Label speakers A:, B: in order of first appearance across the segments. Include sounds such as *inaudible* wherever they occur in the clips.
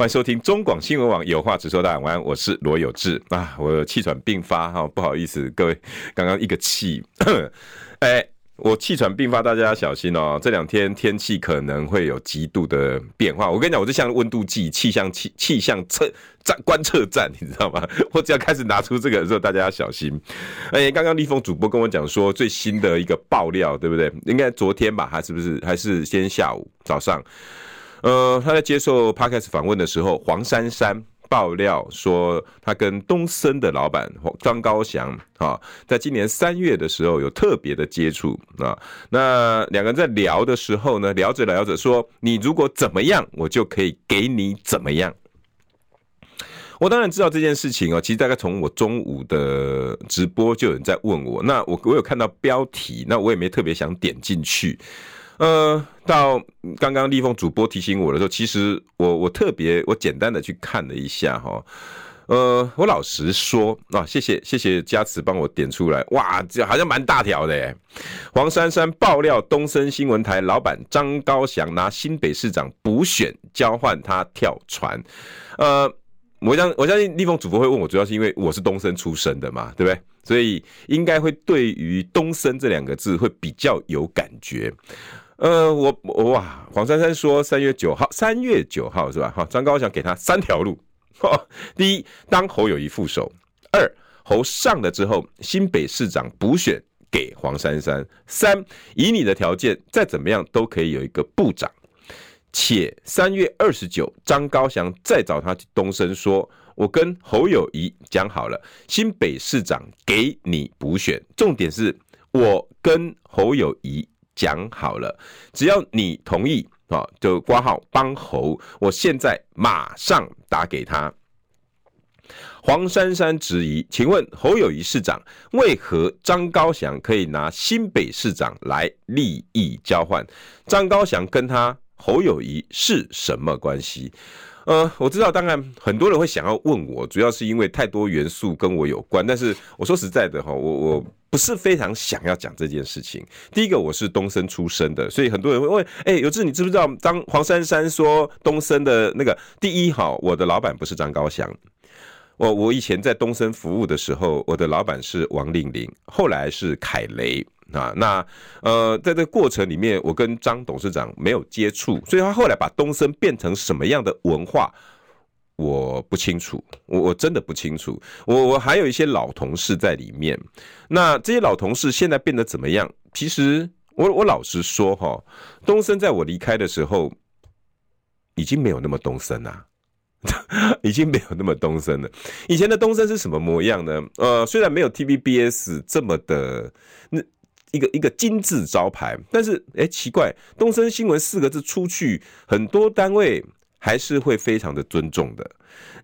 A: 欢迎收听中广新闻网有话直说。大家晚安，我是罗有志啊，我气喘病发哈，不好意思，各位，刚刚一个气，*coughs* 哎，我气喘病发，大家要小心哦。这两天天气可能会有极度的变化。我跟你讲，我就像温度计、气象气气象测站观测站，你知道吗？*laughs* 我只要开始拿出这个的时候，大家要小心。哎，刚刚立峰主播跟我讲说最新的一个爆料，对不对？应该昨天吧？还是不是？还是今天下午早上？呃，他在接受 Podcast 访问的时候，黄珊珊爆料说，他跟东森的老板张高翔啊，在今年三月的时候有特别的接触啊。那两个人在聊的时候呢，聊着聊着说，你如果怎么样，我就可以给你怎么样。我当然知道这件事情哦，其实大概从我中午的直播就有人在问我，那我我有看到标题，那我也没特别想点进去。呃，到刚刚立峰主播提醒我的时候，其实我我特别我简单的去看了一下哈，呃，我老实说啊，谢谢谢谢佳慈帮我点出来，哇，这好像蛮大条的耶。黄珊珊爆料，东森新闻台老板张高翔拿新北市长补选交换他跳船，呃，我相我相信立峰主播会问我，主要是因为我是东森出身的嘛，对不对？所以应该会对于东森这两个字会比较有感觉。呃，我我哇，黄珊珊说三月九号，三月九号是吧？好，张高翔给他三条路，*laughs* 第一，当侯友谊副手；二，侯上了之后，新北市长补选给黄珊珊；三，以你的条件，再怎么样都可以有一个部长。且三月二十九，张高翔再找他东升说，我跟侯友谊讲好了，新北市长给你补选，重点是我跟侯友谊。讲好了，只要你同意啊，就挂号帮侯。我现在马上打给他。黄珊珊质疑，请问侯友宜市长为何张高翔可以拿新北市长来利益交换？张高翔跟他侯友宜是什么关系？呃，我知道，当然很多人会想要问我，主要是因为太多元素跟我有关。但是我说实在的哈，我我不是非常想要讲这件事情。第一个，我是东森出身的，所以很多人会问，哎，有志，你知不知道张黄珊珊说东森的那个第一哈，我的老板不是张高翔。我我以前在东森服务的时候，我的老板是王令玲，后来是凯雷。啊，那呃，在这个过程里面，我跟张董事长没有接触，所以他后来把东森变成什么样的文化，我不清楚，我我真的不清楚。我我还有一些老同事在里面，那这些老同事现在变得怎么样？其实我我老实说哈，东森在我离开的时候，已经没有那么东森啦，*laughs* 已经没有那么东森了。以前的东森是什么模样呢？呃，虽然没有 TVBS 这么的那。一个一个金字招牌，但是哎，奇怪，东森新闻四个字出去，很多单位还是会非常的尊重的。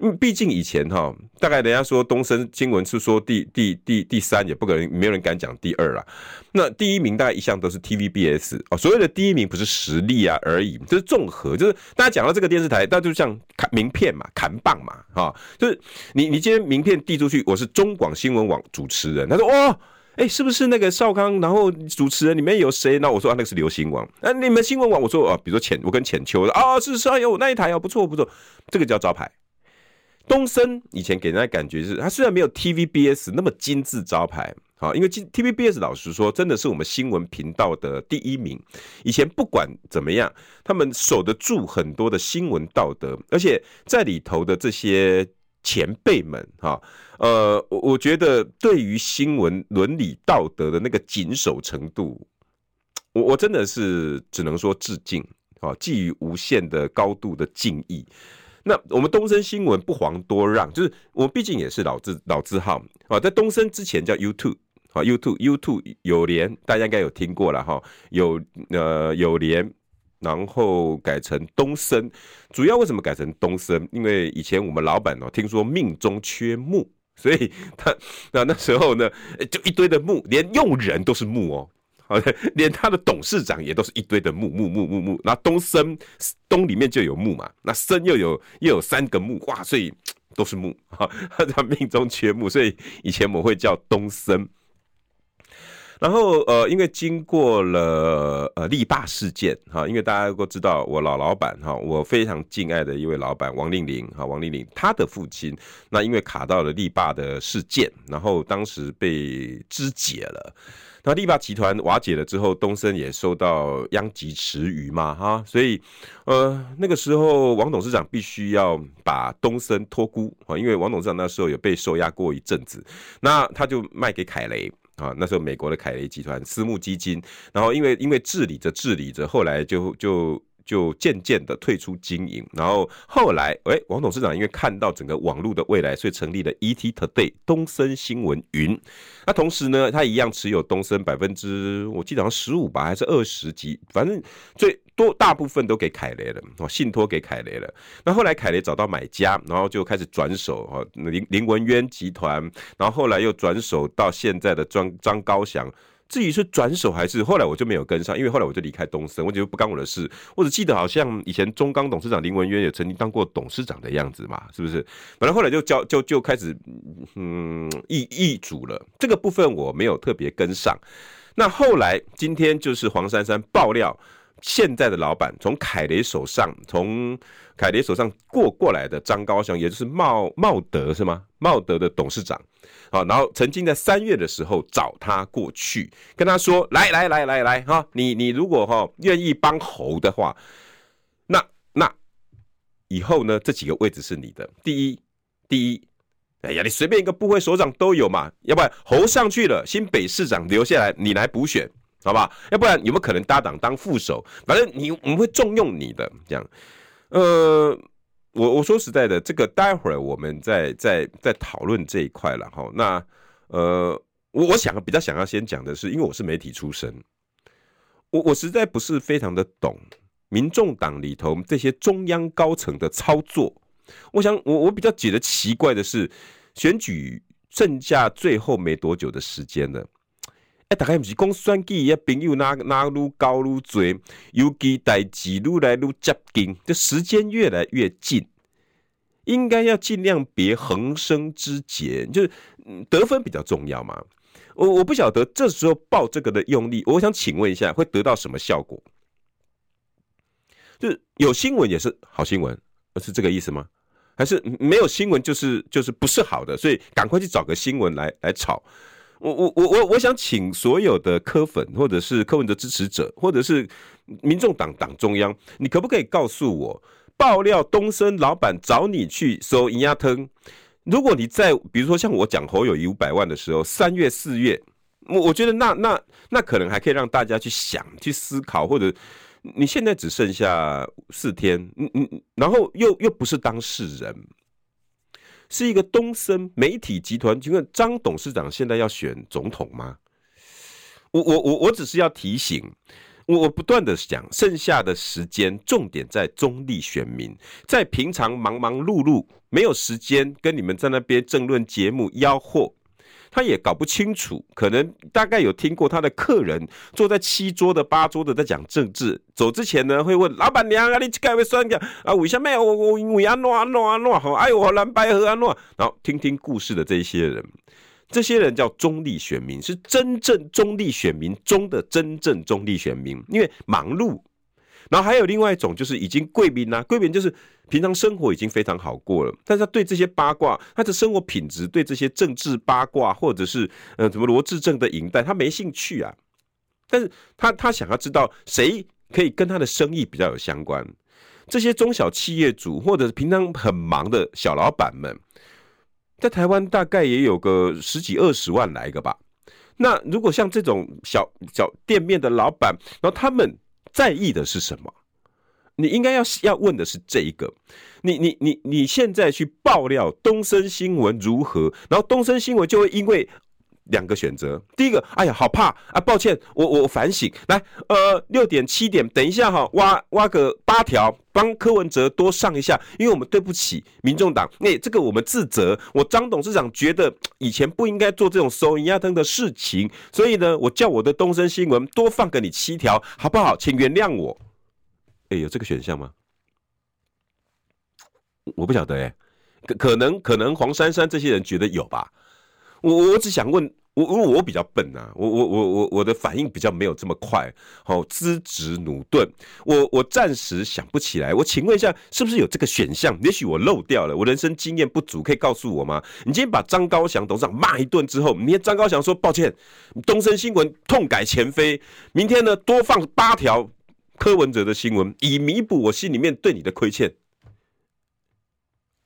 A: 嗯，毕竟以前哈，大概人家说东森新闻是说第第第第三，也不可能没有人敢讲第二啦。那第一名大概一向都是 TVBS 哦，所谓的第一名不是实力啊而已，就是综合，就是大家讲到这个电视台，那就像砍名片嘛，砍棒嘛，哈，就是你你今天名片递出去，我是中广新闻网主持人，他说哦。哎、是不是那个少康？然后主持人里面有谁？那我说啊，那个是流行网。那、你们新闻网，我说啊，比如说浅，我跟浅秋啊，是是，哎呦，那一台哦，不错不错，这个叫招牌。东森以前给人家感觉是，它虽然没有 TVBS 那么精致招牌，好，因为 TVBS 老实说，真的是我们新闻频道的第一名。以前不管怎么样，他们守得住很多的新闻道德，而且在里头的这些。前辈们，哈，呃，我我觉得对于新闻伦理道德的那个谨守程度，我我真的是只能说致敬，啊，寄予无限的高度的敬意。那我们东森新闻不遑多让，就是我们毕竟也是老字老字号啊，在东森之前叫 YouTube 啊，YouTube YouTube 有联，大家应该有听过了哈，有呃有联然后改成东森。主要为什么改成东森？因为以前我们老板哦，听说命中缺木，所以他那那时候呢，就一堆的木，连用人都是木哦。好，连他的董事长也都是一堆的木木木木木，那东森东里面就有木嘛，那森又有又有三个木，哇，所以都是木，哈，他命中缺木，所以以前我们会叫东森。然后呃，因为经过了呃力霸事件哈，因为大家都知道我老老板哈，我非常敬爱的一位老板王令玲哈，王令麟他的父亲，那因为卡到了力霸的事件，然后当时被肢解了。那力霸集团瓦解了之后，东森也受到殃及池鱼嘛，哈，所以，呃，那个时候王董事长必须要把东森托孤啊，因为王董事长那时候有被收押过一阵子，那他就卖给凯雷啊，那时候美国的凯雷集团私募基金，然后因为因为治理着治理着，后来就就。就渐渐的退出经营，然后后来，诶、欸，王董事长因为看到整个网络的未来，所以成立了 ET Today 东森新闻云。那同时呢，他一样持有东森百分之，我记得好像十五吧，还是二十几，反正最多大部分都给凯雷了，哦，信托给凯雷了。那后来凯雷找到买家，然后就开始转手哦，林林文渊集团，然后后来又转手到现在的张张高翔。至于是转手还是后来我就没有跟上，因为后来我就离开东森，我觉得不干我的事。我只记得好像以前中钢董事长林文渊也曾经当过董事长的样子嘛，是不是？本来后来就交就就开始嗯易易主了，这个部分我没有特别跟上。那后来今天就是黄珊珊爆料，现在的老板从凯雷手上从凯雷手上过过来的张高翔，也就是茂茂德是吗？茂德的董事长。好，然后曾经在三月的时候找他过去，跟他说：“来来来来来，哈，你你如果哈愿意帮侯的话，那那以后呢，这几个位置是你的。第一，第一，哎呀，你随便一个部会首长都有嘛，要不然侯上去了，新北市长留下来，你来补选，好吧？要不然有没有可能搭档当副手？反正你我们会重用你的，这样，呃。”我我说实在的，这个待会儿我们再再再讨论这一块了哈。那呃，我我想比较想要先讲的是，因为我是媒体出身，我我实在不是非常的懂民众党里头这些中央高层的操作。我想我我比较觉得奇怪的是，选举剩下最后没多久的时间了。哎，大概不是讲选举啊，朋友哪哪愈高愈多，尤其代志愈来愈接近，这时间越来越近，应该要尽量别横生枝节，就是得分比较重要嘛。我我不晓得这时候报这个的用力，我想请问一下，会得到什么效果？就是有新闻也是好新闻，是这个意思吗？还是没有新闻就是就是不是好的，所以赶快去找个新闻来来炒？我我我我我想请所有的柯粉，或者是柯文哲支持者，或者是民众党党中央，你可不可以告诉我，爆料东森老板找你去收银压腾？如果你在比如说像我讲侯友宜五百万的时候，三月四月，我我觉得那那那可能还可以让大家去想、去思考，或者你现在只剩下四天，嗯嗯，然后又又不是当事人。是一个东森媒体集团，请问张董事长现在要选总统吗？我我我我只是要提醒，我我不断的想，剩下的时间重点在中立选民，在平常忙忙碌碌，没有时间跟你们在那边争论节目吆喝。他也搞不清楚，可能大概有听过他的客人坐在七桌的八桌的在讲政治，走之前呢会问老板娘啊，你这个会算讲啊？为什么我我为安诺安诺安诺好？哎呦，蓝白合安诺？然后听听故事的这些人，这些人叫中立选民，是真正中立选民中的真正中立选民，因为忙碌。然后还有另外一种，就是已经贵民呐，贵民就是平常生活已经非常好过了，但是他对这些八卦，他的生活品质，对这些政治八卦，或者是呃什么罗志正的影带，他没兴趣啊。但是他他想要知道谁可以跟他的生意比较有相关，这些中小企业主或者是平常很忙的小老板们，在台湾大概也有个十几二十万来个吧。那如果像这种小小店面的老板，然后他们。在意的是什么？你应该要要问的是这一个。你你你你现在去爆料东森新闻如何，然后东森新闻就会因为两个选择。第一个，哎呀，好怕啊！抱歉，我我反省。来，呃，六点七点，等一下哈，挖挖个八条，帮柯文哲多上一下，因为我们对不起民众党。那、这个我们自责。我张董事长觉得以前不应该做这种收银压灯的事情，所以呢，我叫我的东森新闻多放给你七条，好不好？请原谅我。哎、有这个选项吗？我不晓得哎、可可能可能黄珊珊这些人觉得有吧。我我只想问，我因为我比较笨呐、啊，我我我我我的反应比较没有这么快，好资质駑钝，我我暂时想不起来。我请问一下，是不是有这个选项？也许我漏掉了，我人生经验不足，可以告诉我吗？你今天把张高翔董事长骂一顿之后，明天张高翔说抱歉，东森新闻痛改前非，明天呢多放八条柯文哲的新闻，以弥补我心里面对你的亏欠。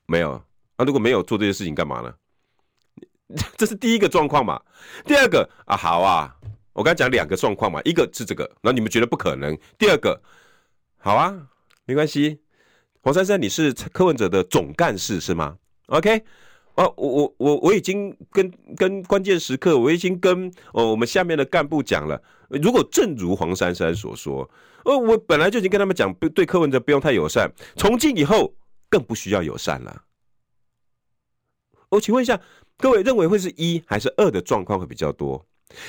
A: 没有啊？如果没有做这些事情，干嘛呢？*laughs* 这是第一个状况嘛？第二个啊，好啊，我刚才讲两个状况嘛，一个是这个，那你们觉得不可能。第二个，好啊，没关系。黄珊珊，你是柯文哲的总干事是吗？OK，哦、我我我我已经跟跟关键时刻，我已经跟哦我们下面的干部讲了，如果正如黄珊珊所说，哦，我本来就已经跟他们讲，不对柯文哲不用太友善，从今以后。更不需要友善了。我请问一下，各位认为会是一还是二的状况会比较多？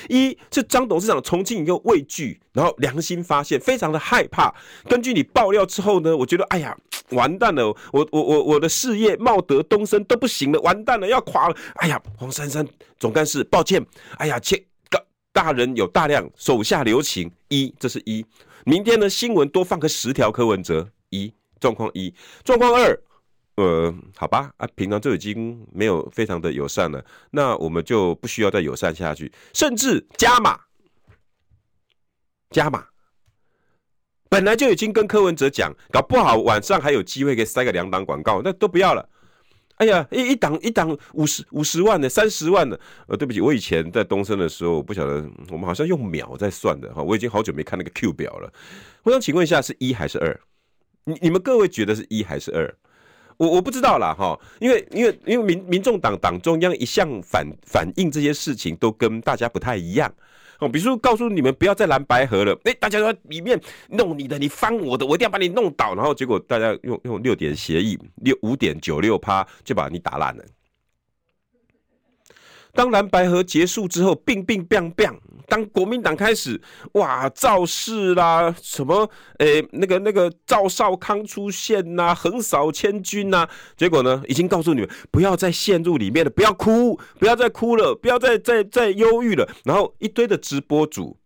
A: 一是张董事长从今以后畏惧，然后良心发现，非常的害怕。根据你爆料之后呢，我觉得哎呀，*tsk* 完蛋了，我我我我的事业茂德东升都不行了，完蛋了，要垮了。哎呀，黄珊珊总干事，抱歉。哎呀，切，大人有大量，手下留情。一，这是一。明天呢，新闻多放个十条柯文哲。一。状况一，状况二，呃，好吧，啊，平常就已经没有非常的友善了，那我们就不需要再友善下去，甚至加码，加码，本来就已经跟柯文哲讲，搞不好晚上还有机会可以塞个两档广告，那都不要了。哎呀，一一档一档五十五十万的，三十万的，呃，对不起，我以前在东森的时候，不晓得我们好像用秒在算的哈，我已经好久没看那个 Q 表了。我想请问一下，是一还是二？你你们各位觉得是一还是二？我我不知道啦哈，因为因为因为民民众党党中央一向反反映这些事情都跟大家不太一样哦，比如说告诉你们不要再蓝白合了，哎，大家说里面弄你的，你翻我的，我一定要把你弄倒，然后结果大家用用六点协议六五点九六趴就把你打烂了。当蓝白合结束之后，乒乒乓乓。当国民党开始哇造势啦，什么诶、那个那个赵少康出现呐、横扫千军呐，结果呢，已经告诉你们不要再陷入里面了，不要哭，不要再哭了，不要再再再忧郁了。然后一堆的直播主，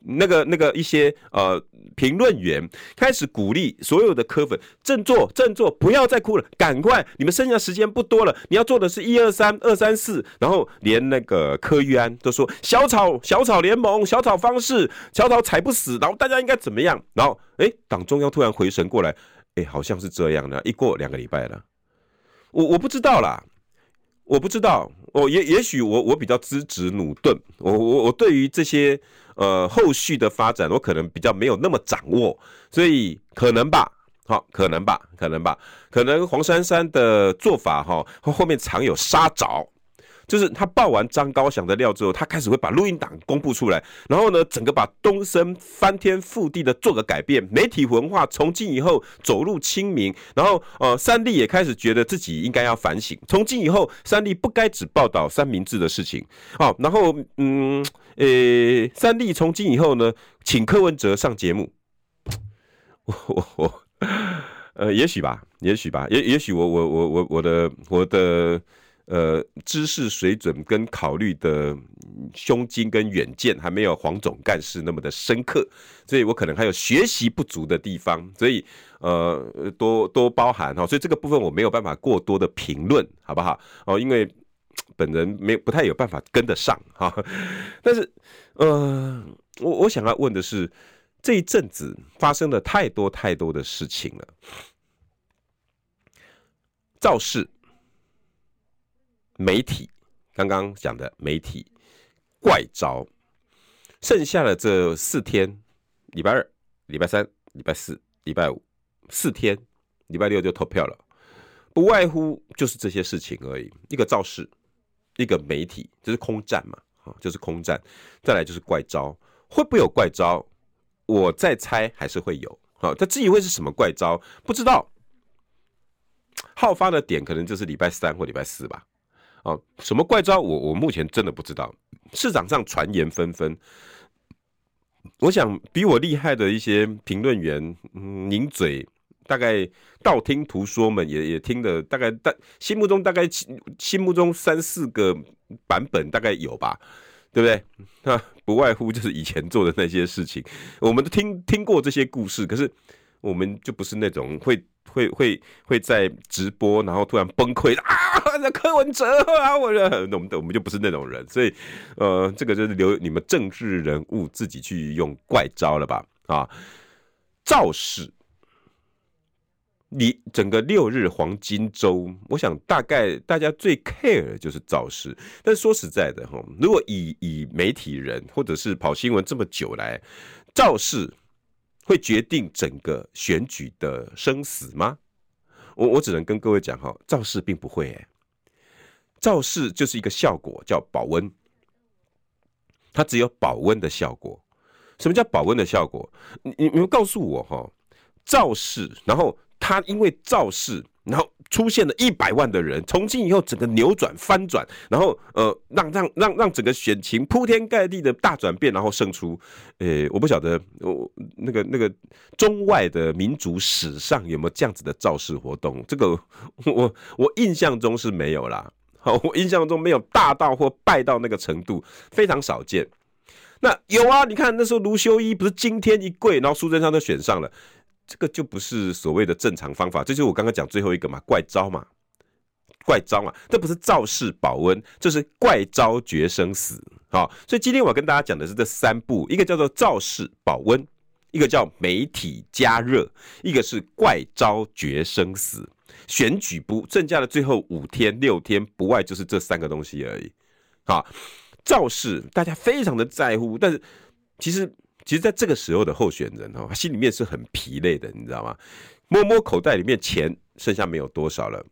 A: 那个那个一些呃。评论员开始鼓励所有的柯粉振作振作，不要再哭了，赶快！你们剩下时间不多了，你要做的是一二三二三四，然后连那个柯玉安都说小草小草联盟小草方式小草踩不死，然后大家应该怎么样？然后哎，党中央突然回神过来，哎，好像是这样的。一过两个礼拜了，我我不知道啦，我不知道，我也也许我我比较资质駑钝，我我我对于这些。呃，后续的发展我可能比较没有那么掌握，所以可能吧，好，可能吧，可能吧，可能黄珊珊的做法哈，后面藏有杀招。就是他爆完张高翔的料之后，他开始会把录音档公布出来，然后呢，整个把东森翻天覆地的做个改变，媒体文化从今以后走入亲民，然后呃，三立也开始觉得自己应该要反省，从今以后三立不该只报道三明治的事情，好，然后嗯，呃、三立从今以后呢，请柯文哲上节目，我我我，呃，也许吧，也许吧，也也许我我我我我的我的。呃，知识水准跟考虑的胸襟跟远见还没有黄总干事那么的深刻，所以我可能还有学习不足的地方，所以呃，多多包涵哈，所以这个部分我没有办法过多的评论，好不好？哦，因为本人没不太有办法跟得上哈。但是，呃，我我想要问的是，这一阵子发生了太多太多的事情了，造势。媒体刚刚讲的媒体怪招，剩下的这四天，礼拜二、礼拜三、礼拜四、礼拜五，四天，礼拜六就投票了，不外乎就是这些事情而已。一个造势，一个媒体，这是空战嘛？啊，就是空战，再来就是怪招，会不会有怪招？我再猜还是会有。好，他至于会是什么怪招，不知道。好发的点可能就是礼拜三或礼拜四吧。哦，什么怪招？我我目前真的不知道。市场上传言纷纷，我想比我厉害的一些评论员，嗯，拧嘴，大概道听途说们也也听的，大概大心目中大概心目中三四个版本大概有吧，对不对？*laughs* 那不外乎就是以前做的那些事情，我们都听听过这些故事，可是我们就不是那种会。会会会在直播，然后突然崩溃啊！那柯文哲啊，我那我们我们就不是那种人，所以呃，这个就是留你们政治人物自己去用怪招了吧？啊，造势，你整个六日黄金周，我想大概大家最 care 的就是造势。但说实在的哈，如果以以媒体人或者是跑新闻这么久来造势。会决定整个选举的生死吗？我我只能跟各位讲哈，造势并不会诶，造势就是一个效果，叫保温，它只有保温的效果。什么叫保温的效果？你你们告诉我哈，造势，然后他因为造势。然后出现了一百万的人，从今以后整个扭转翻转，然后呃让让让让整个选情铺天盖地的大转变，然后胜出。诶，我不晓得我那个那个中外的民族史上有没有这样子的造势活动？这个我我印象中是没有啦。好，我印象中没有大到或败到那个程度，非常少见。那有啊，你看那时候卢修一不是惊天一跪，然后苏贞昌都选上了。这个就不是所谓的正常方法，这就是我刚刚讲最后一个嘛，怪招嘛，怪招嘛，这不是造势保温，这是怪招决生死。好，所以今天我要跟大家讲的是这三步，一个叫做造势保温，一个叫媒体加热，一个是怪招决生死。选举不剩下的最后五天六天，不外就是这三个东西而已。好，造势大家非常的在乎，但是其实。其实，在这个时候的候选人哦，心里面是很疲累的，你知道吗？摸摸口袋里面钱剩下没有多少了，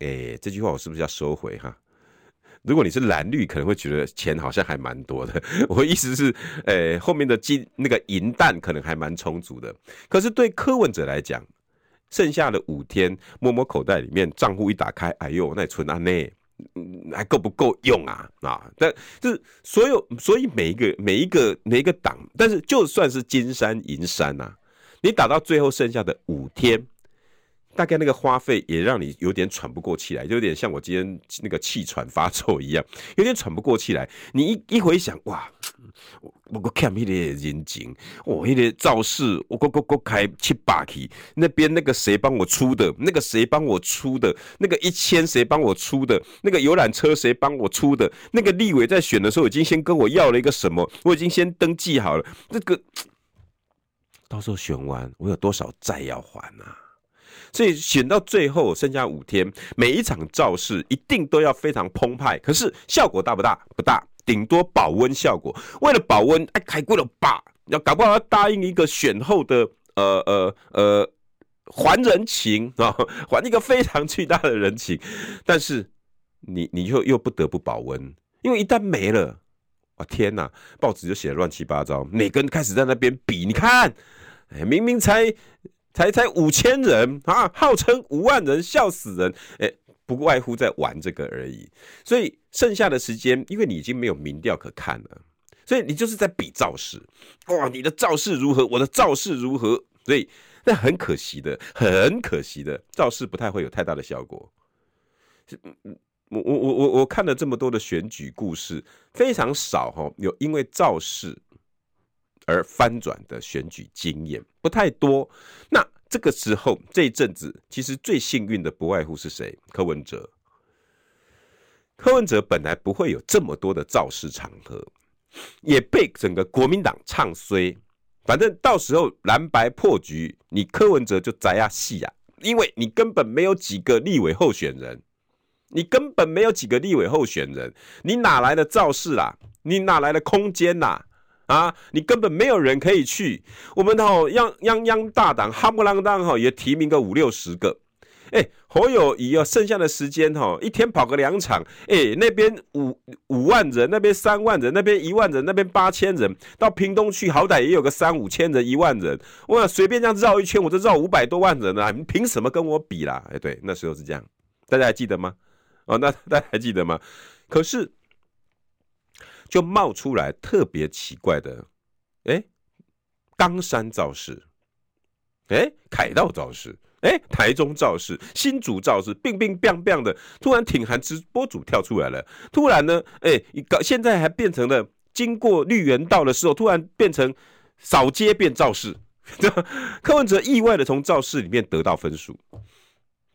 A: 哎，这句话我是不是要收回哈？如果你是蓝绿，可能会觉得钱好像还蛮多的。*laughs* 我意思是，哎，后面的金那个银弹可能还蛮充足的。可是对柯文哲来讲，剩下的五天，摸摸口袋里面账户一打开，哎呦，那存安内。还够不够用啊？啊，但就是所有，所以每一个每一个每一个党，但是就算是金山银山呐，你打到最后剩下的五天。大概那个花费也让你有点喘不过气来，就有点像我今天那个气喘发作一样，有点喘不过气来。你一一回想，哇，我我看那个人情，我那个造势，我我我我开七八起，那边那个谁帮我出的，那个谁帮我出的，那个一千谁帮我出的，那个游览车谁帮我出的，那个立委在选的时候已经先跟我要了一个什么，我已经先登记好了，那个到时候选完我有多少债要还啊？所以选到最后剩下五天，每一场造势一定都要非常澎湃。可是效果大不大？不大，顶多保温效果。为了保温，哎，开过了吧？要搞不好要答应一个选后的呃呃呃还人情啊，*laughs* 还一个非常巨大的人情。但是你你又又不得不保温，因为一旦没了，哇天哪，报纸就写的乱七八糟，每个人开始在那边比，你看，哎，明明才。才才五千人啊，号称五万人，笑死人！哎、不外乎在玩这个而已。所以剩下的时间，因为你已经没有民调可看了，所以你就是在比造势。哇，你的造势如何？我的造势如何？所以那很可惜的，很可惜的，造势不太会有太大的效果。我我我我我看了这么多的选举故事，非常少哈，有因为造势。而翻转的选举经验不太多，那这个时候这一阵子，其实最幸运的不外乎是谁？柯文哲。柯文哲本来不会有这么多的造势场合，也被整个国民党唱衰。反正到时候蓝白破局，你柯文哲就栽下戏啊，因为你根本没有几个立委候选人，你根本没有几个立委候选人，你哪来的造势啦？你哪来的空间呐？啊！你根本没有人可以去。我们吼泱泱泱大党，夯不啷当吼也提名个五六十个。哎，侯友谊哦，剩下的时间哈，一天跑个两场，哎，那边五五万人，那边三万人，那边一万人，那边八千人，到屏东去好歹也有个三五千人，一万人，哇，随便这样绕一圈，我就绕五百多万人啊，你凭什么跟我比啦？哎，对，那时候是这样，大家还记得吗？哦，那 *laughs* 大家还记得吗？可是就冒出来特别奇怪的，哎，冈山造势，哎，凯道造势。哎，台中造势，新竹造势，乒乒乓乓的，突然挺韩直播主跳出来了。突然呢，哎，搞现在还变成了经过绿园道的时候，突然变成扫街变造势。*laughs* 柯文哲意外的从造势里面得到分数，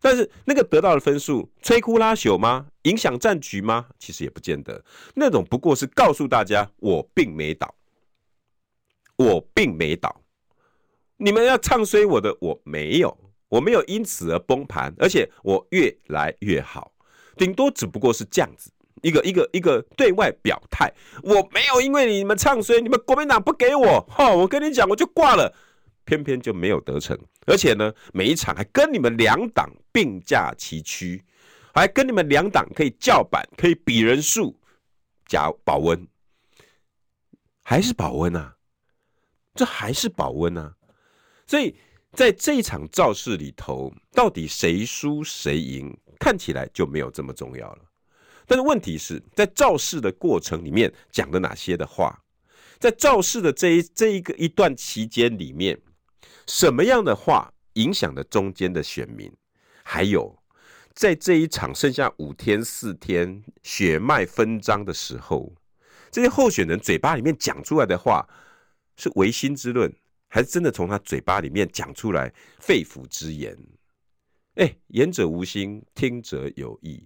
A: 但是那个得到的分数，摧枯拉朽吗？影响战局吗？其实也不见得。那种不过是告诉大家，我并没倒，我并没倒。你们要唱衰我的，我没有。我没有因此而崩盘，而且我越来越好，顶多只不过是这样子一个一个一个对外表态。我没有因为你们唱衰，你们国民党不给我，哈，我跟你讲，我就挂了，偏偏就没有得逞。而且呢，每一场还跟你们两党并驾齐驱，还跟你们两党可以叫板，可以比人数，加保温，还是保温啊？这还是保温啊？所以。在这一场造势里头，到底谁输谁赢，看起来就没有这么重要了。但是问题是在造势的过程里面讲的哪些的话，在造势的这一这一个一段期间里面，什么样的话影响了中间的选民？还有，在这一场剩下五天四天血脉分张的时候，这些候选人嘴巴里面讲出来的话是唯心之论。还是真的从他嘴巴里面讲出来肺腑之言，哎，言者无心，听者有意。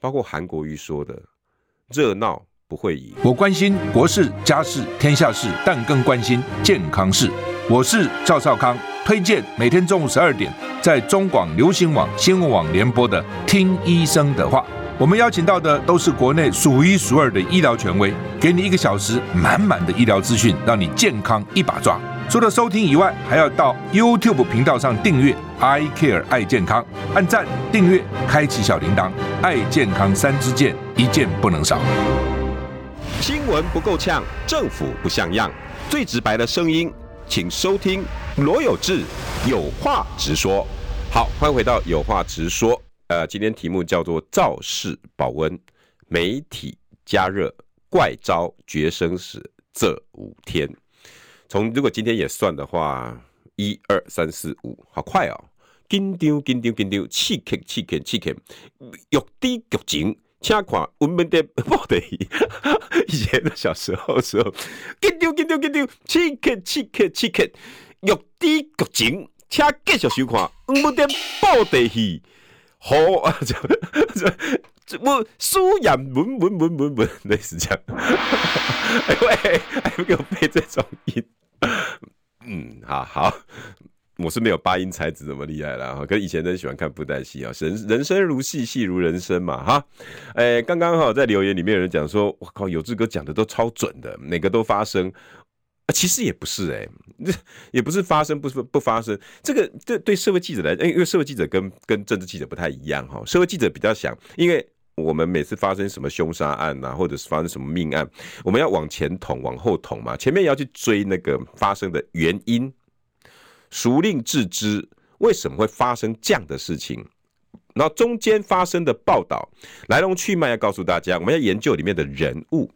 A: 包括韩国瑜说的“热闹不会赢”，
B: 我关心国事、家事、天下事，但更关心健康事。我是赵少康，推荐每天中午十二点在中广流行网、新闻网联播的《听医生的话》。我们邀请到的都是国内数一数二的医疗权威，给你一个小时满满的医疗资讯，让你健康一把抓。除了收听以外，还要到 YouTube 频道上订阅 I Care 爱健康，按赞、订阅、开启小铃铛，爱健康三支箭，一件不能少。
A: 新闻不够呛，政府不像样，最直白的声音，请收听罗有志有话直说。好，欢迎回到有话直说。呃，今天题目叫做造势保温，媒体加热，怪招决生死这五天。从如果今天也算的话，一二三四五，好快哦！紧张紧张紧张，刺激刺激刺激，欲滴欲情，请看文本的报的。以前的小时候时候，紧张紧张紧张，刺激刺激刺激，欲滴欲情，请继续收看文本的报的。好啊，这这我书言文文文文文类似这样。哎喂，还不给我背这种音？*laughs* 嗯，好好，我是没有八音才子这么厉害了哈。跟以前真喜欢看布袋戏啊，人人生如戏，戏如人生嘛哈。哎，刚刚好在留言里面有人讲说，我靠，有志哥讲的都超准的，每个都发生。其实也不是哎、*laughs* 也不是发生，不是不发生。这个对对社会记者来，因为社会记者跟跟政治记者不太一样哈。社会记者比较想，因为。我们每次发生什么凶杀案呐、或者是发生什么命案，我们要往前捅，往后捅嘛。前面也要去追那个发生的原因，孰令致之？为什么会发生这样的事情？然后中间发生的报道来龙去脉要告诉大家，我们要研究里面的人物。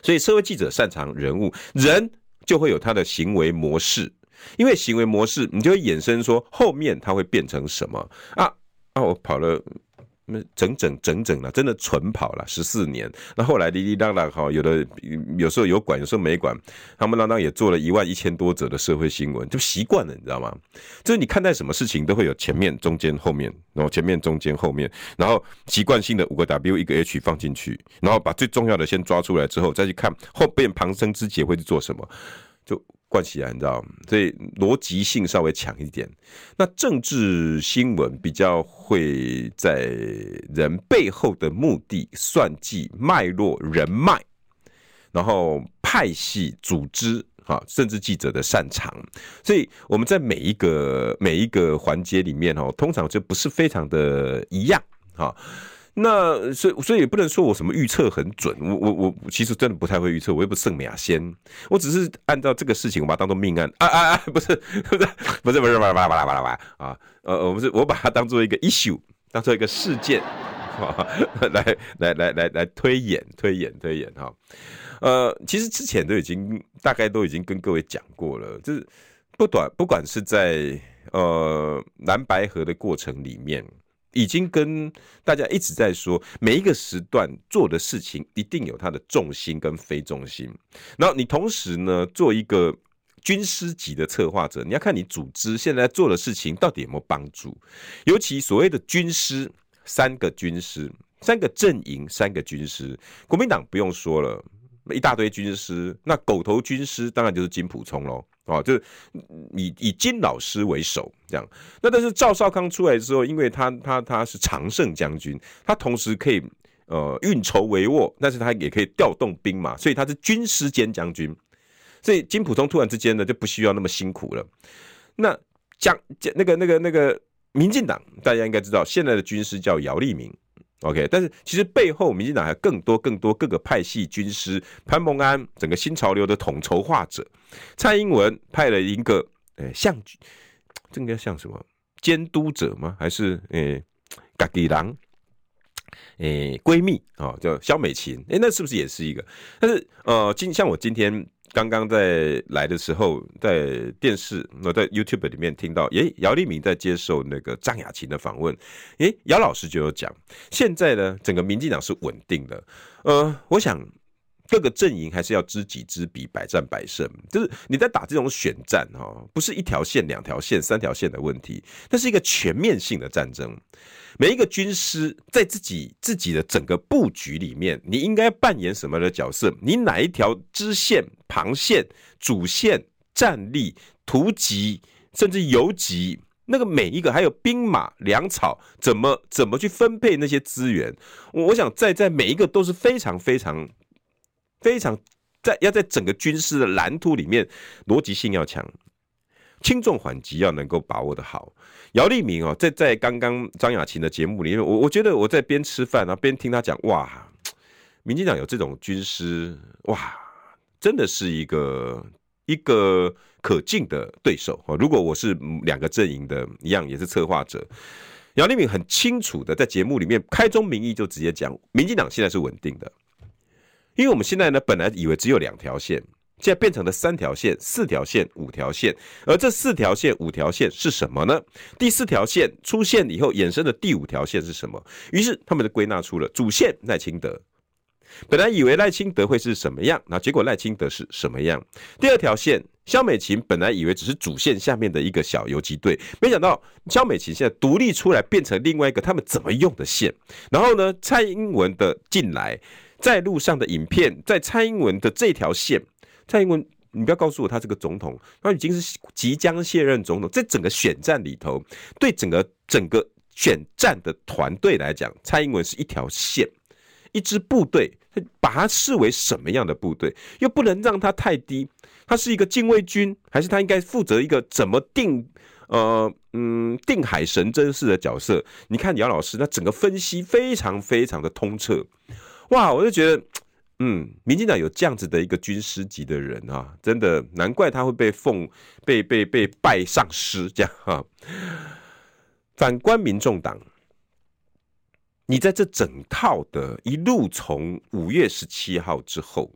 A: 所以社会记者擅长人物，人就会有他的行为模式，因为行为模式，你就会衍生说后面他会变成什么啊？啊，我跑了。整整整整了，真的纯跑了十四年。那后来哩哩当当哈，有的有时候有管，有时候没管。他们当当也做了一万一千多则的社会新闻，就习惯了，你知道吗？就是你看待什么事情都会有前面、中间、后面，然后前面、中间、后面，然后习惯性的五个 W 一个 H 放进去，然后把最重要的先抓出来之后，再去看后边旁生之节会去做什么，就。关系啊，你知道，所以逻辑性稍微强一点。那政治新闻比较会在人背后的目的、算计、脉络、人脉，然后派系、组织，哈，政治记者的擅长，所以我们在每一个每一个环节里面哦，通常就不是非常的一样哈。那所以所以也不能说我什么预测很准，我我我其实真的不太会预测，我又不是圣母仙，我只是按照这个事情，我把它当做命案啊啊啊，不是不是不是不是巴拉巴拉巴拉巴拉啊，呃，我不是我把它当做一个 issue，当做一个事件，啊，来来来来来推演推演推演哈，呃，其实之前都已经大概都已经跟各位讲过了，就是不短不管是在呃蓝白河的过程里面。已经跟大家一直在说，每一个时段做的事情一定有它的重心跟非重心。然后你同时呢，做一个军师级的策划者，你要看你组织现在做的事情到底有没有帮助。尤其所谓的军师，三个军师，三个阵营，三个军师。国民党不用说了，一大堆军师，那狗头军师当然就是金溥聪喽。哦，就是以以金老师为首这样，那但是赵少康出来之后，因为他他他是常胜将军，他同时可以呃运筹帷幄，但是他也可以调动兵马，所以他是军师兼将军，所以金溥聪突然之间呢就不需要那么辛苦了。那将那个那个那个民进党，大家应该知道，现在的军师叫姚立明。OK，但是其实背后民进党还有更多更多各个派系军师，潘孟安整个新潮流的统筹化者，蔡英文派了一个诶像，这应该像什么监督者吗？还是诶嘎吉郎诶闺蜜啊、哦，叫萧美琴，诶那是不是也是一个？但是呃，今像我今天。刚刚在来的时候，在电视，我在 YouTube 里面听到，诶，姚立明在接受那个张雅琴的访问，诶，姚老师就有讲，现在呢，整个民进党是稳定的，呃，我想各个阵营还是要知己知彼，百战百胜，就是你在打这种选战哈，不是一条线、两条线、三条线的问题，那是一个全面性的战争。每一个军师在自己自己的整个布局里面，你应该扮演什么的角色？你哪一条支线、旁线、主线、战力、突击，甚至游击，那个每一个还有兵马粮草，怎么怎么去分配那些资源？我想在在每一个都是非常非常非常在要在整个军师的蓝图里面，逻辑性要强。轻重缓急要能够把握得好。姚立明哦，在在刚刚张雅琴的节目里面，我我觉得我在边吃饭然后边听他讲，哇，民进党有这种军师，哇，真的是一个一个可敬的对手哦。如果我是两个阵营的一样，也是策划者，姚立明很清楚的在节目里面开宗明义就直接讲，民进党现在是稳定的，因为我们现在呢本来以为只有两条线。现在变成了三条线、四条线、五条线，而这四条线、五条线是什么呢？第四条线出现以后，衍生的第五条线是什么？于是他们就归纳出了主线赖清德。本来以为赖清德会是什么样，那结果赖清德是什么样？第二条线萧美琴本来以为只是主线下面的一个小游击队，没想到萧美琴现在独立出来，变成另外一个他们怎么用的线。然后呢，蔡英文的进来，在路上的影片，在蔡英文的这条线。蔡英文，你不要告诉我他这个总统，他已经是即将卸任总统。在整个选战里头，对整个整个选战的团队来讲，蔡英文是一条线，一支部队，他把他视为什么样的部队？又不能让他太低，他是一个禁卫军，还是他应该负责一个怎么定？呃，嗯，定海神针式的角色？你看姚老师，那整个分析非常非常的通彻，哇，我就觉得。嗯，民进党有这样子的一个军师级的人啊，真的难怪他会被奉被被被拜上师这样哈。反观民众党，你在这整套的一路从五月十七号之后，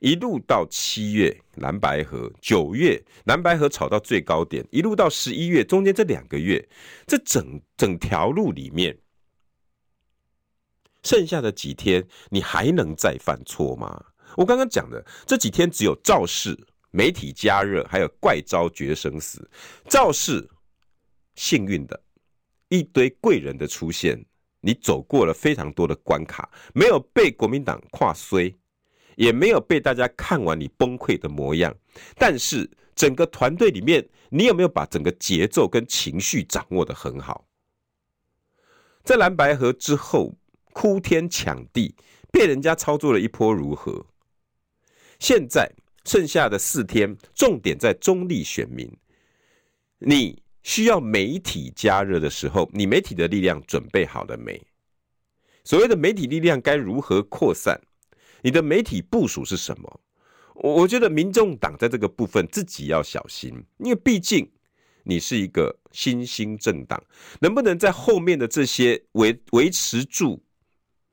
A: 一路到七月蓝白河，九月蓝白河炒到最高点，一路到十一月中间这两个月，这整整条路里面。剩下的几天，你还能再犯错吗？我刚刚讲的这几天，只有造势、媒体加热，还有怪招决生死。造势幸运的，一堆贵人的出现，你走过了非常多的关卡，没有被国民党跨衰，也没有被大家看完你崩溃的模样。但是整个团队里面，你有没有把整个节奏跟情绪掌握的很好？在蓝白合之后。哭天抢地，被人家操作了一波如何？现在剩下的四天，重点在中立选民。你需要媒体加热的时候，你媒体的力量准备好了没？所谓的媒体力量该如何扩散？你的媒体部署是什么？我我觉得民众党在这个部分自己要小心，因为毕竟你是一个新兴政党，能不能在后面的这些维维持住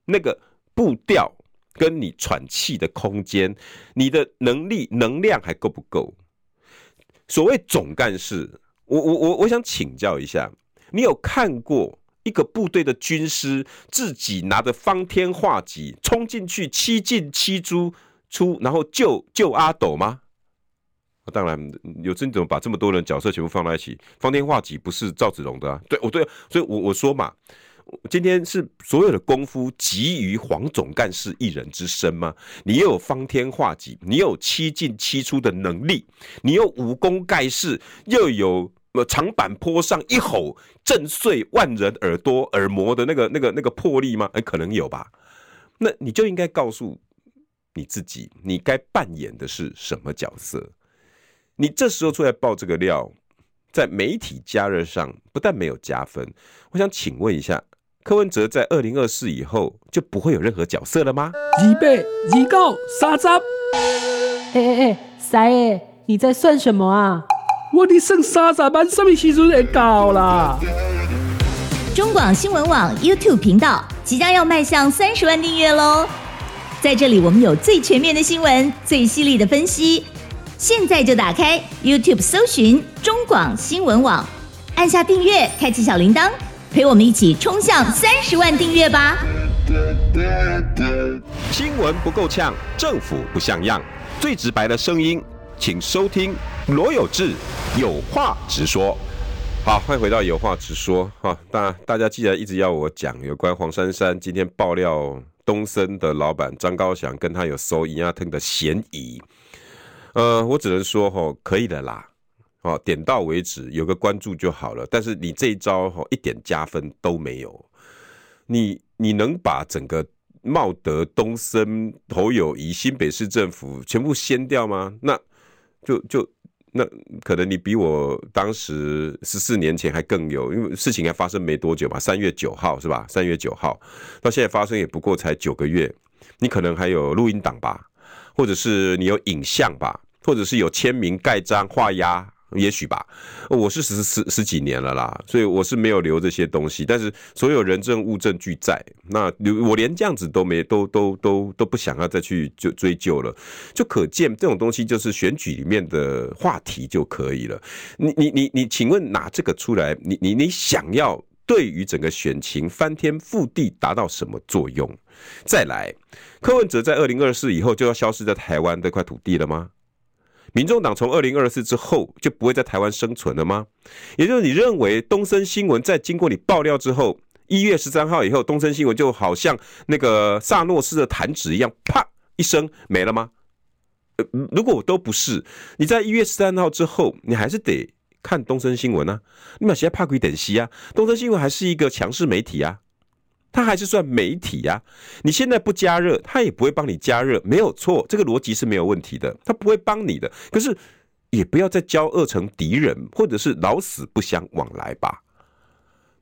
A: 那个步调，跟你喘气的空间，你的能力能量还够不够？所谓总干事，我我我我想请教一下，你有看过一个部队的军师自己拿着方天画戟冲进去七进七出？出然后救救阿斗吗？当然有这种把这么多人角色全部放在一起，方天画戟不是赵子龙的啊？对，我对，所以我我说嘛，今天是所有的功夫集于黄总干事一人之身吗？你又有方天画戟，你有七进七出的能力，你有武功盖世，又有呃长坂坡上一吼震碎万人耳朵耳膜的那个那个那个魄力吗？哎，可能有吧。那你就应该告诉。你自己，你该扮演的是什么角色？你这时候出来爆这个料，在媒体加热上不但没有加分，我想请问一下，柯文哲在二零二四以后就不会有任何角色了吗？
C: 二八二九三十，
D: 哎哎哎，三爷，你在算什么啊？
C: 我的剩三十万，什么时阵会到啦？
E: 中广新闻网 YouTube 频道即将要迈向三十万订阅喽！在这里，我们有最全面的新闻，最犀利的分析。现在就打开 YouTube 搜寻中广新闻网，按下订阅，开启小铃铛，陪我们一起冲向三十万订阅吧！
A: 新闻不够呛，政府不像样，最直白的声音，请收听罗有志有话直说。好，欢迎回到有话直说。好，大大家既然一直要我讲有关黄珊珊今天爆料。东森的老板张高翔跟他有收银亚腾的嫌疑，呃，我只能说吼，可以的啦，哦，点到为止，有个关注就好了。但是你这一招吼，一点加分都没有。你你能把整个茂德、东森、侯友宜、新北市政府全部掀掉吗？那就就。那可能你比我当时十四年前还更有，因为事情还发生没多久嘛，三月九号是吧？三月九号到现在发生也不过才九个月，你可能还有录音档吧，或者是你有影像吧，或者是有签名盖章画押。也许吧，我是十十十几年了啦，所以我是没有留这些东西。但是所有人证物证俱在，那我连这样子都没都都都都不想要再去就追究了，就可见这种东西就是选举里面的话题就可以了。你你你你，请问拿这个出来，你你你想要对于整个选情翻天覆地达到什么作用？再来，柯文哲在二零二四以后就要消失在台湾这块土地了吗？民众党从二零二四之后就不会在台湾生存了吗？也就是你认为东森新闻在经过你爆料之后，一月十三号以后，东森新闻就好像那个萨诺斯的弹指一样，啪一声没了吗？呃，如果我都不是，你在一月十三号之后，你还是得看东森新闻啊，你马现在怕鬼等息啊，东森新闻还是一个强势媒体啊。他还是算媒体呀，你现在不加热，他也不会帮你加热，没有错，这个逻辑是没有问题的，他不会帮你的。可是也不要再交恶成敌人，或者是老死不相往来吧。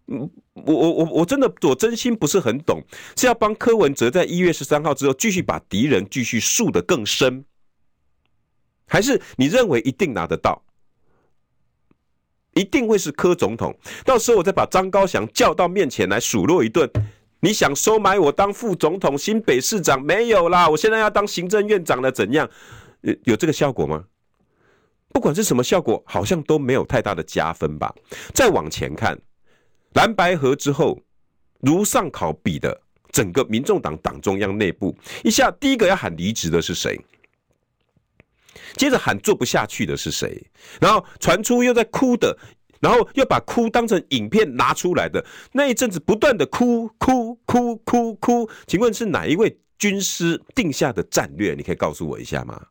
A: 嗯，我我我我真的我真心不是很懂，是要帮柯文哲在一月十三号之后继续把敌人继续树得更深，还是你认为一定拿得到？一定会是柯总统，到时候我再把张高翔叫到面前来数落一顿。你想收买我当副总统、新北市长？没有啦，我现在要当行政院长了，怎样？有有这个效果吗？不管是什么效果，好像都没有太大的加分吧。再往前看，蓝白合之后，如上考比的整个民众党党中央内部，一下第一个要喊离职的是谁？接着喊做不下去的是谁？然后传出又在哭的。然后又把哭当成影片拿出来的那一阵子，不断的哭哭哭哭哭，请问是哪一位军师定下的战略？你可以告诉我一下吗？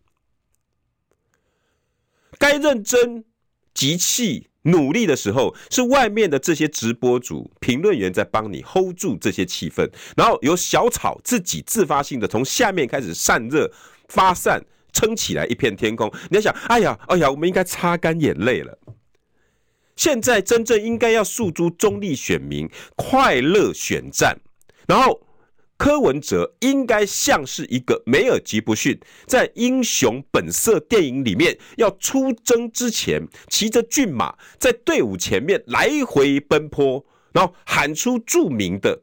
A: 该认真、集气、努力的时候，是外面的这些直播主、评论员在帮你 hold 住这些气氛，然后由小草自己自发性的从下面开始散热、发散。撑起来一片天空。你要想，哎呀，哎呀，我们应该擦干眼泪了。现在真正应该要诉诸中立选民快乐选战，然后。柯文哲应该像是一个梅尔吉布逊在《英雄本色》电影里面要出征之前，骑着骏马在队伍前面来回奔波，然后喊出著名的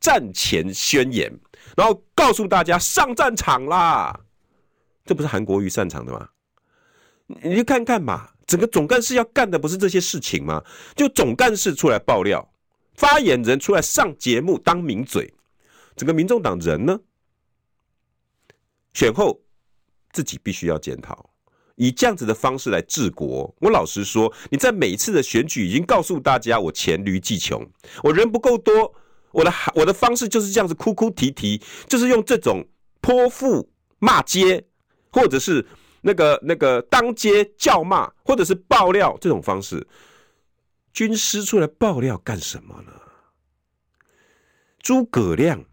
A: 战前宣言，然后告诉大家上战场啦。这不是韩国瑜擅长的吗？你去看看嘛，整个总干事要干的不是这些事情吗？就总干事出来爆料，发言人出来上节目当名嘴。整个民众党人呢，选后自己必须要检讨，以这样子的方式来治国。我老实说，你在每一次的选举已经告诉大家，我黔驴技穷，我人不够多，我的我的方式就是这样子哭哭啼啼，就是用这种泼妇骂街，或者是那个那个当街叫骂，或者是爆料这种方式。军师出来爆料干什么呢？诸葛亮。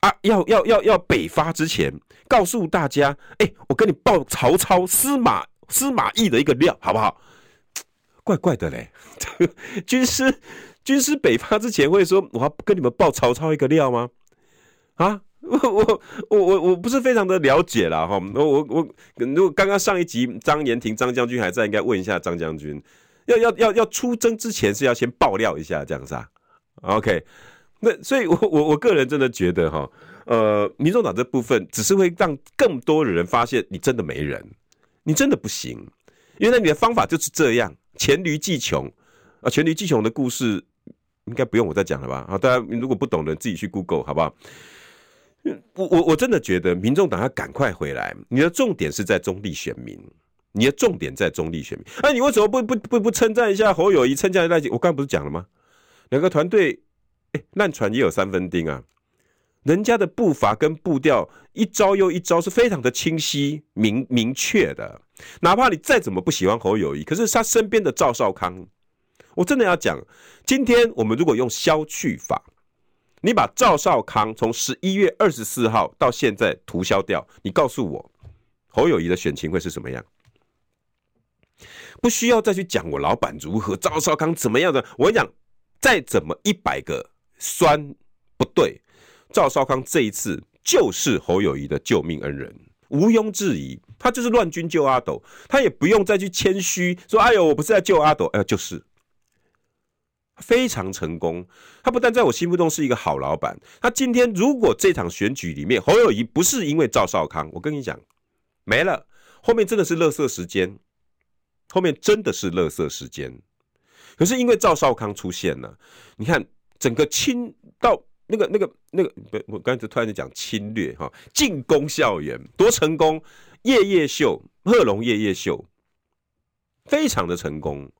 A: 啊，要要要要北伐之前，告诉大家，哎、我跟你报曹操司马司马懿的一个料，好不好？*tsk* 怪怪的嘞，*laughs* 军师军师北伐之前会说，我要跟你们报曹操一个料吗？啊，*laughs* 我我我我我不是非常的了解啦。哈，我我如果刚刚上一集张延廷张将军还在，应该问一下张将军，要要要要出征之前是要先爆料一下这样子啊？OK。那所以我，我我个人真的觉得哈，呃，民众党这部分只是会让更多的人发现你真的没人，你真的不行，原来你的方法就是这样，黔驴技穷啊，黔驴技穷的故事应该不用我再讲了吧？好，大家如果不懂的自己去 Google 好不好？*laughs* 我我我真的觉得民众党要赶快回来，你的重点是在中立选民，你的重点在中立选民，哎，你为什么不不不不称赞一下侯友谊，称赞赖清？我刚不是讲了吗？两个团队。哎，烂船也有三分钉啊！人家的步伐跟步调一招又一招，是非常的清晰明明确的。哪怕你再怎么不喜欢侯友谊，可是他身边的赵少康，我真的要讲，今天我们如果用消去法，你把赵少康从十一月二十四号到现在涂销掉，你告诉我侯友谊的选情会是什么样？不需要再去讲我老板如何，赵少康怎么样的。我跟你讲，再怎么一百个。酸不对，赵少康这一次就是侯友谊的救命恩人，毋庸置疑，他就是乱军救阿斗，他也不用再去谦虚说：“哎呦，我不是在救阿斗。”哎，就是非常成功。他不但在我心目中是一个好老板，他今天如果这场选举里面侯友谊不是因为赵少康，我跟你讲没了，后面真的是垃圾时间，后面真的是垃圾时间。可是因为赵少康出现了，你看。整个侵到那个、那个、那个，不，我刚才突然间讲侵略哈，进攻校园多成功，夜夜秀，贺龙夜夜秀，非常的成功。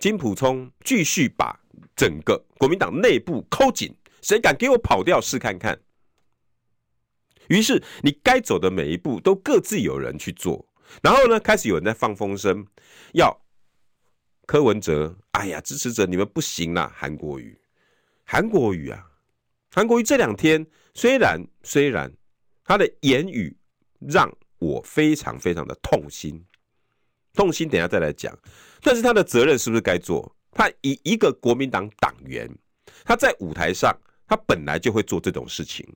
A: 金普聪继续把整个国民党内部抠紧，谁敢给我跑掉试看看？于是你该走的每一步都各自有人去做，然后呢，开始有人在放风声，要柯文哲，哎呀，支持者你们不行啦，韩国瑜。韩国瑜啊，韩国瑜这两天虽然虽然他的言语让我非常非常的痛心，痛心，等下再来讲。但是他的责任是不是该做？他以一个国民党党员，他在舞台上，他本来就会做这种事情，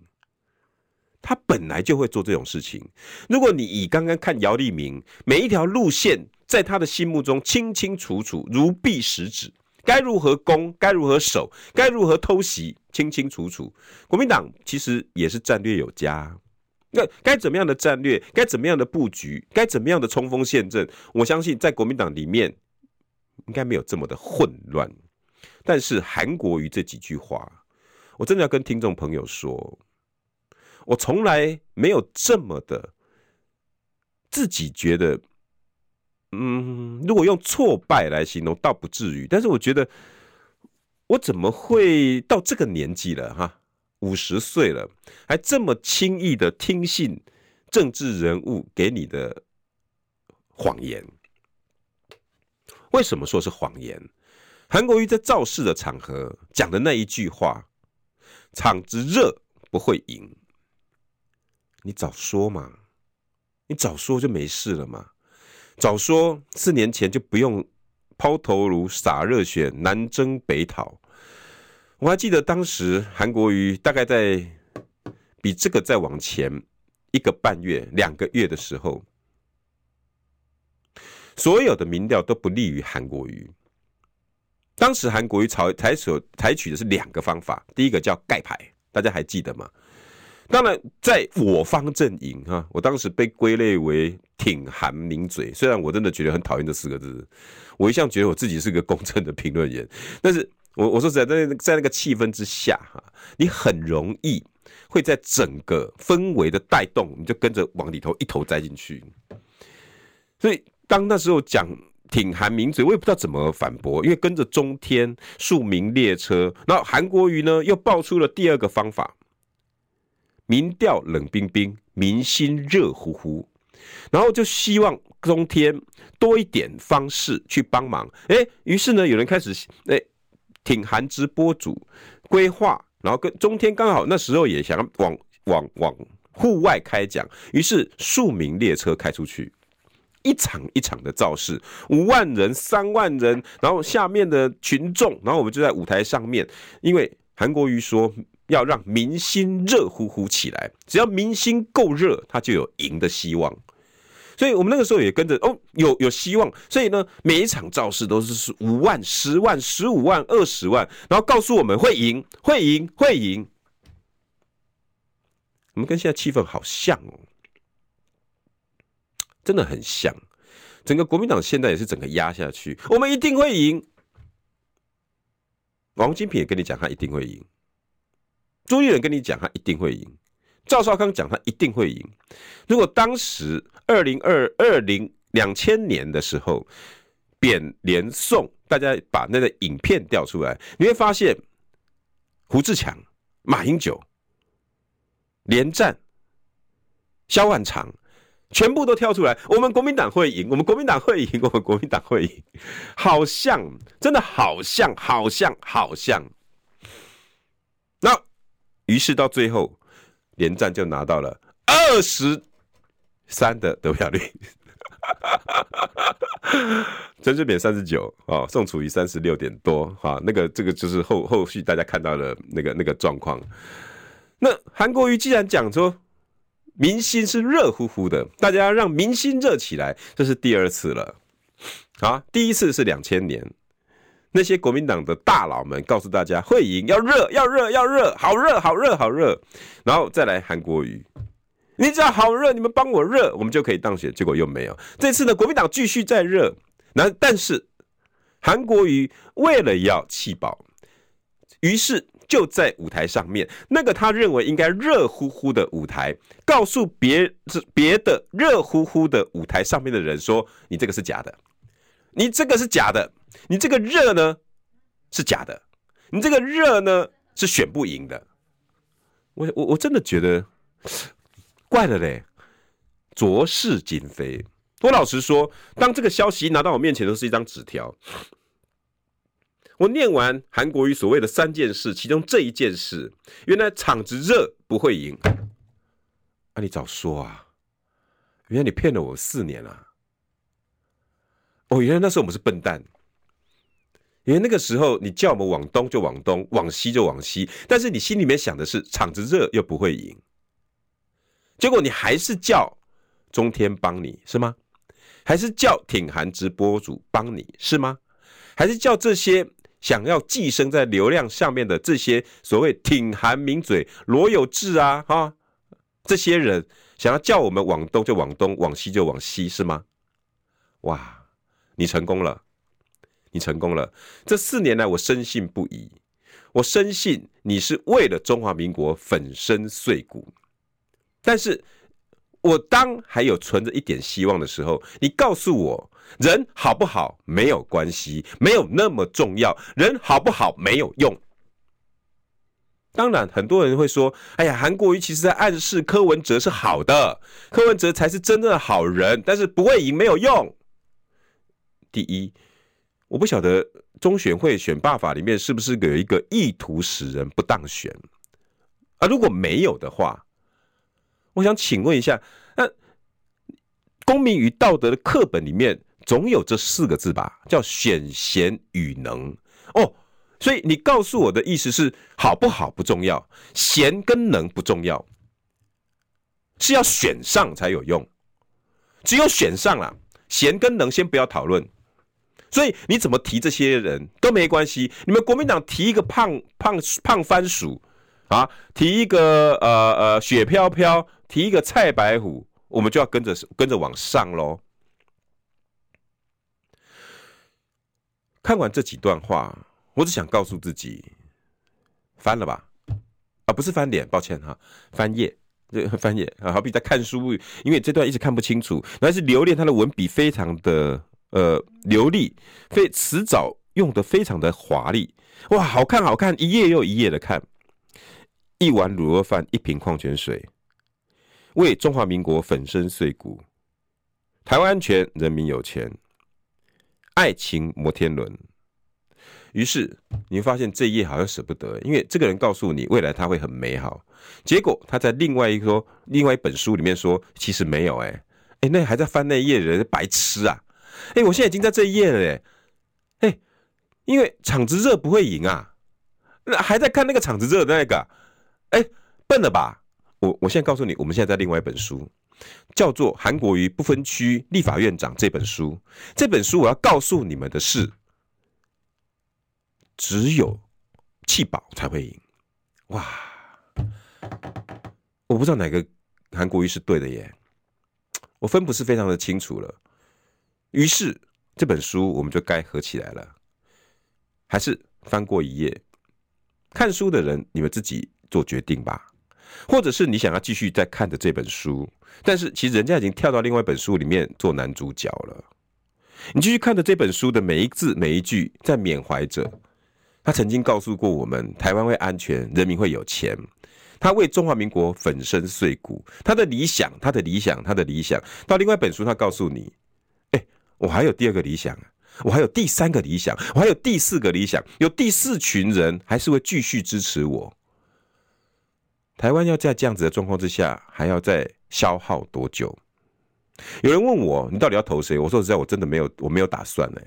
A: 他本来就会做这种事情。如果你以刚刚看姚立明每一条路线，在他的心目中清清楚楚，如臂使指。该如何攻，该如何守，该如何偷袭，清清楚楚。国民党其实也是战略有加，那该怎么样的战略，该怎么样的布局，该怎么样的冲锋陷阵，我相信在国民党里面应该没有这么的混乱。但是韩国瑜这几句话，我真的要跟听众朋友说，我从来没有这么的自己觉得。嗯，如果用挫败来形容，倒不至于。但是我觉得，我怎么会到这个年纪了哈，五十岁了，还这么轻易的听信政治人物给你的谎言？为什么说是谎言？韩国瑜在造势的场合讲的那一句话：“场子热不会赢，你早说嘛，你早说就没事了嘛，早说四年前就不用抛头颅洒热血南征北讨。我还记得当时韩国瑜大概在比这个再往前一个半月、两个月的时候，所有的民调都不利于韩国瑜。当时韩国瑜采采所采取的是两个方法，第一个叫盖牌，大家还记得吗？当然，在我方阵营哈，我当时被归类为挺韩名嘴，虽然我真的觉得很讨厌这四个字，我一向觉得我自己是个公正的评论员，但是我我说实在，在在那个气氛之下哈，你很容易会在整个氛围的带动，你就跟着往里头一头栽进去。所以当那时候讲挺韩名嘴，我也不知道怎么反驳，因为跟着中天庶民列车，然后韩国瑜呢又爆出了第二个方法。民调冷冰冰，民心热乎乎，然后就希望中天多一点方式去帮忙。哎，于是呢，有人开始哎挺韩直播主规划，然后跟中天刚好那时候也想往往往户外开讲，于是庶民列车开出去，一场一场的造势，五万人、三万人，然后下面的群众，然后我们就在舞台上面，因为韩国瑜说。要让民心热乎乎起来，只要民心够热，他就有赢的希望。所以我们那个时候也跟着哦，有有希望。所以呢，每一场造势都是五万、十万、十五万、二十万，然后告诉我们会赢、会赢、会赢。我们跟现在气氛好像哦，真的很像。整个国民党现在也是整个压下去，我们一定会赢。王金平也跟你讲，他一定会赢。朱立伦跟你讲，他一定会赢；赵少康讲，他一定会赢。如果当时二零二二零两千年的时候，扁连宋，大家把那个影片调出来，你会发现胡志强、马英九连战、萧万长全部都跳出来，我们国民党会赢，我们国民党会赢，我们国民党会赢，好像真的好像，好像，好像。那。于是到最后，连战就拿到了二十三的得票率，*laughs* 陈水扁三十九啊，宋楚瑜三十六点多哈，那个这个就是后后续大家看到的那个那个状况。那韩国瑜既然讲说民心是热乎乎的，大家让民心热起来，这是第二次了。好，第一次是两千年。那些国民党的大佬们告诉大家会赢，要热，要热，要热，好热，好热，好热，然后再来韩国瑜，你只要好热，你们帮我热，我们就可以当选。结果又没有。这次呢，国民党继续再热，那但是韩国瑜为了要气饱，于是就在舞台上面，那个他认为应该热乎乎的舞台，告诉别别的热乎乎的舞台上面的人说：“你这个是假的，你这个是假的。”你这个热呢是假的，你这个热呢是选不赢的。我我我真的觉得怪了嘞，昨是今非。我老实说，当这个消息拿到我面前都是一张纸条。我念完韩国瑜所谓的三件事，其中这一件事，原来场子热不会赢。啊，你早说啊！原来你骗了我四年啊！哦，原来那时候我们是笨蛋。因为那个时候，你叫我们往东就往东，往西就往西，但是你心里面想的是场子热又不会赢，结果你还是叫中天帮你是吗？还是叫挺韩直播主帮你是吗？还是叫这些想要寄生在流量上面的这些所谓挺韩名嘴罗有志啊哈，这些人想要叫我们往东就往东，往西就往西是吗？哇，你成功了。你成功了。这四年来，我深信不疑。我深信你是为了中华民国粉身碎骨。但是，我当还有存着一点希望的时候，你告诉我，人好不好没有关系，没有那么重要。人好不好没有用。当然，很多人会说：“哎呀，韩国瑜其实在暗示柯文哲是好的，柯文哲才是真正的好人。”但是不会赢没有用。第一。我不晓得中选会选罢法里面是不是有一个意图使人不当选啊？如果没有的话，我想请问一下，那公民与道德的课本里面总有这四个字吧？叫选贤与能哦。所以你告诉我的意思是，好不好不重要，贤跟能不重要，是要选上才有用。只有选上了，贤跟能先不要讨论。所以你怎么提这些人都没关系。你们国民党提一个胖胖胖番薯啊，提一个呃呃雪飘飘，提一个蔡白虎，我们就要跟着跟着往上喽。看完这几段话，我只想告诉自己，翻了吧？啊，不是翻脸，抱歉哈，翻页，对，*laughs* 翻页啊，好比在看书，因为这段一直看不清楚，但是留恋他的文笔非常的。呃，流利，非词藻用的非常的华丽，哇，好看好看，一页又一页的看，一碗卤肉饭，一瓶矿泉水，为中华民国粉身碎骨，台湾安全，人民有钱，爱情摩天轮。于是你会发现这一页好像舍不得，因为这个人告诉你未来他会很美好，结果他在另外一个说另外一本书里面说，其实没有、欸，哎，哎，那还在翻那一页的人白痴啊！哎、我现在已经在这一页了哎，因为场子热不会赢啊，那还在看那个场子热的那个，哎、笨了吧？我我现在告诉你，我们现在在另外一本书，叫做《韩国瑜不分区立法院长》这本书。这本书我要告诉你们的是，只有弃保才会赢。哇，我不知道哪个韩国瑜是对的耶，我分不是非常的清楚了。于是这本书我们就该合起来了，还是翻过一页？看书的人你们自己做决定吧，或者是你想要继续再看的这本书，但是其实人家已经跳到另外一本书里面做男主角了。你继续看的这本书的每一字每一句，在缅怀着他曾经告诉过我们：台湾会安全，人民会有钱。他为中华民国粉身碎骨，他的理想，他的理想，他的理想。到另外一本书，他告诉你。我还有第二个理想，我还有第三个理想，我还有第四个理想，有第四群人还是会继续支持我。台湾要在这样子的状况之下，还要再消耗多久？有人问我，你到底要投谁？我说实在，我真的没有，我没有打算呢。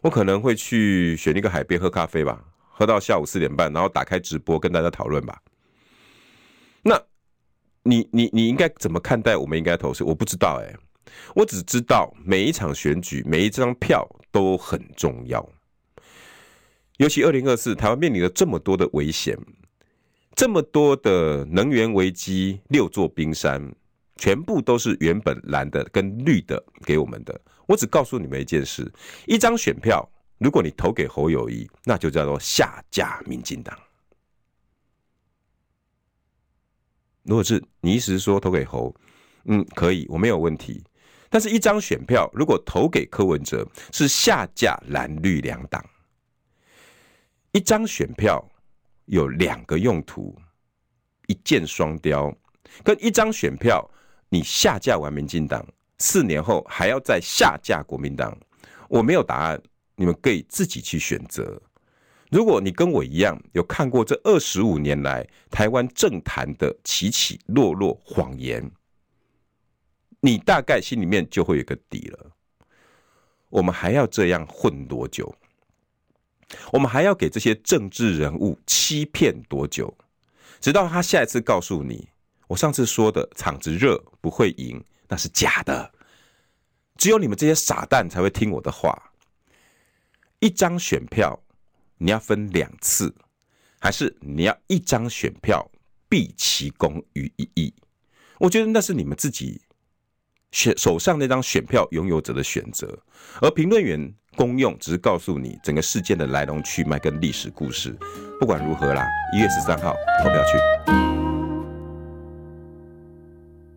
A: 我可能会去选一个海边喝咖啡吧，喝到下午四点半，然后打开直播跟大家讨论吧。那你你你应该怎么看待？我们应该投谁？我不知道哎。我只知道每一场选举，每一张票都很重要。尤其二零二四，台湾面临了这么多的危险，这么多的能源危机，六座冰山，全部都是原本蓝的跟绿的给我们的。我只告诉你们一件事：一张选票，如果你投给侯友谊，那就叫做下架民进党。如果是你意思是说投给侯，嗯，可以，我没有问题。但是，一张选票如果投给柯文哲，是下架蓝绿两党。一张选票有两个用途，一箭双雕。跟一张选票，你下架完民进党，四年后还要再下架国民党。我没有答案，你们可以自己去选择。如果你跟我一样有看过这二十五年来台湾政坛的起起落落、谎言。你大概心里面就会有个底了。我们还要这样混多久？我们还要给这些政治人物欺骗多久？直到他下一次告诉你，我上次说的场子热不会赢，那是假的。只有你们这些傻蛋才会听我的话。一张选票你要分两次，还是你要一张选票毕其功于一役？我觉得那是你们自己。选手上那张选票拥有者的选择，而评论员公用只是告诉你整个事件的来龙去脉跟历史故事。不管如何啦，一月十三号投票去。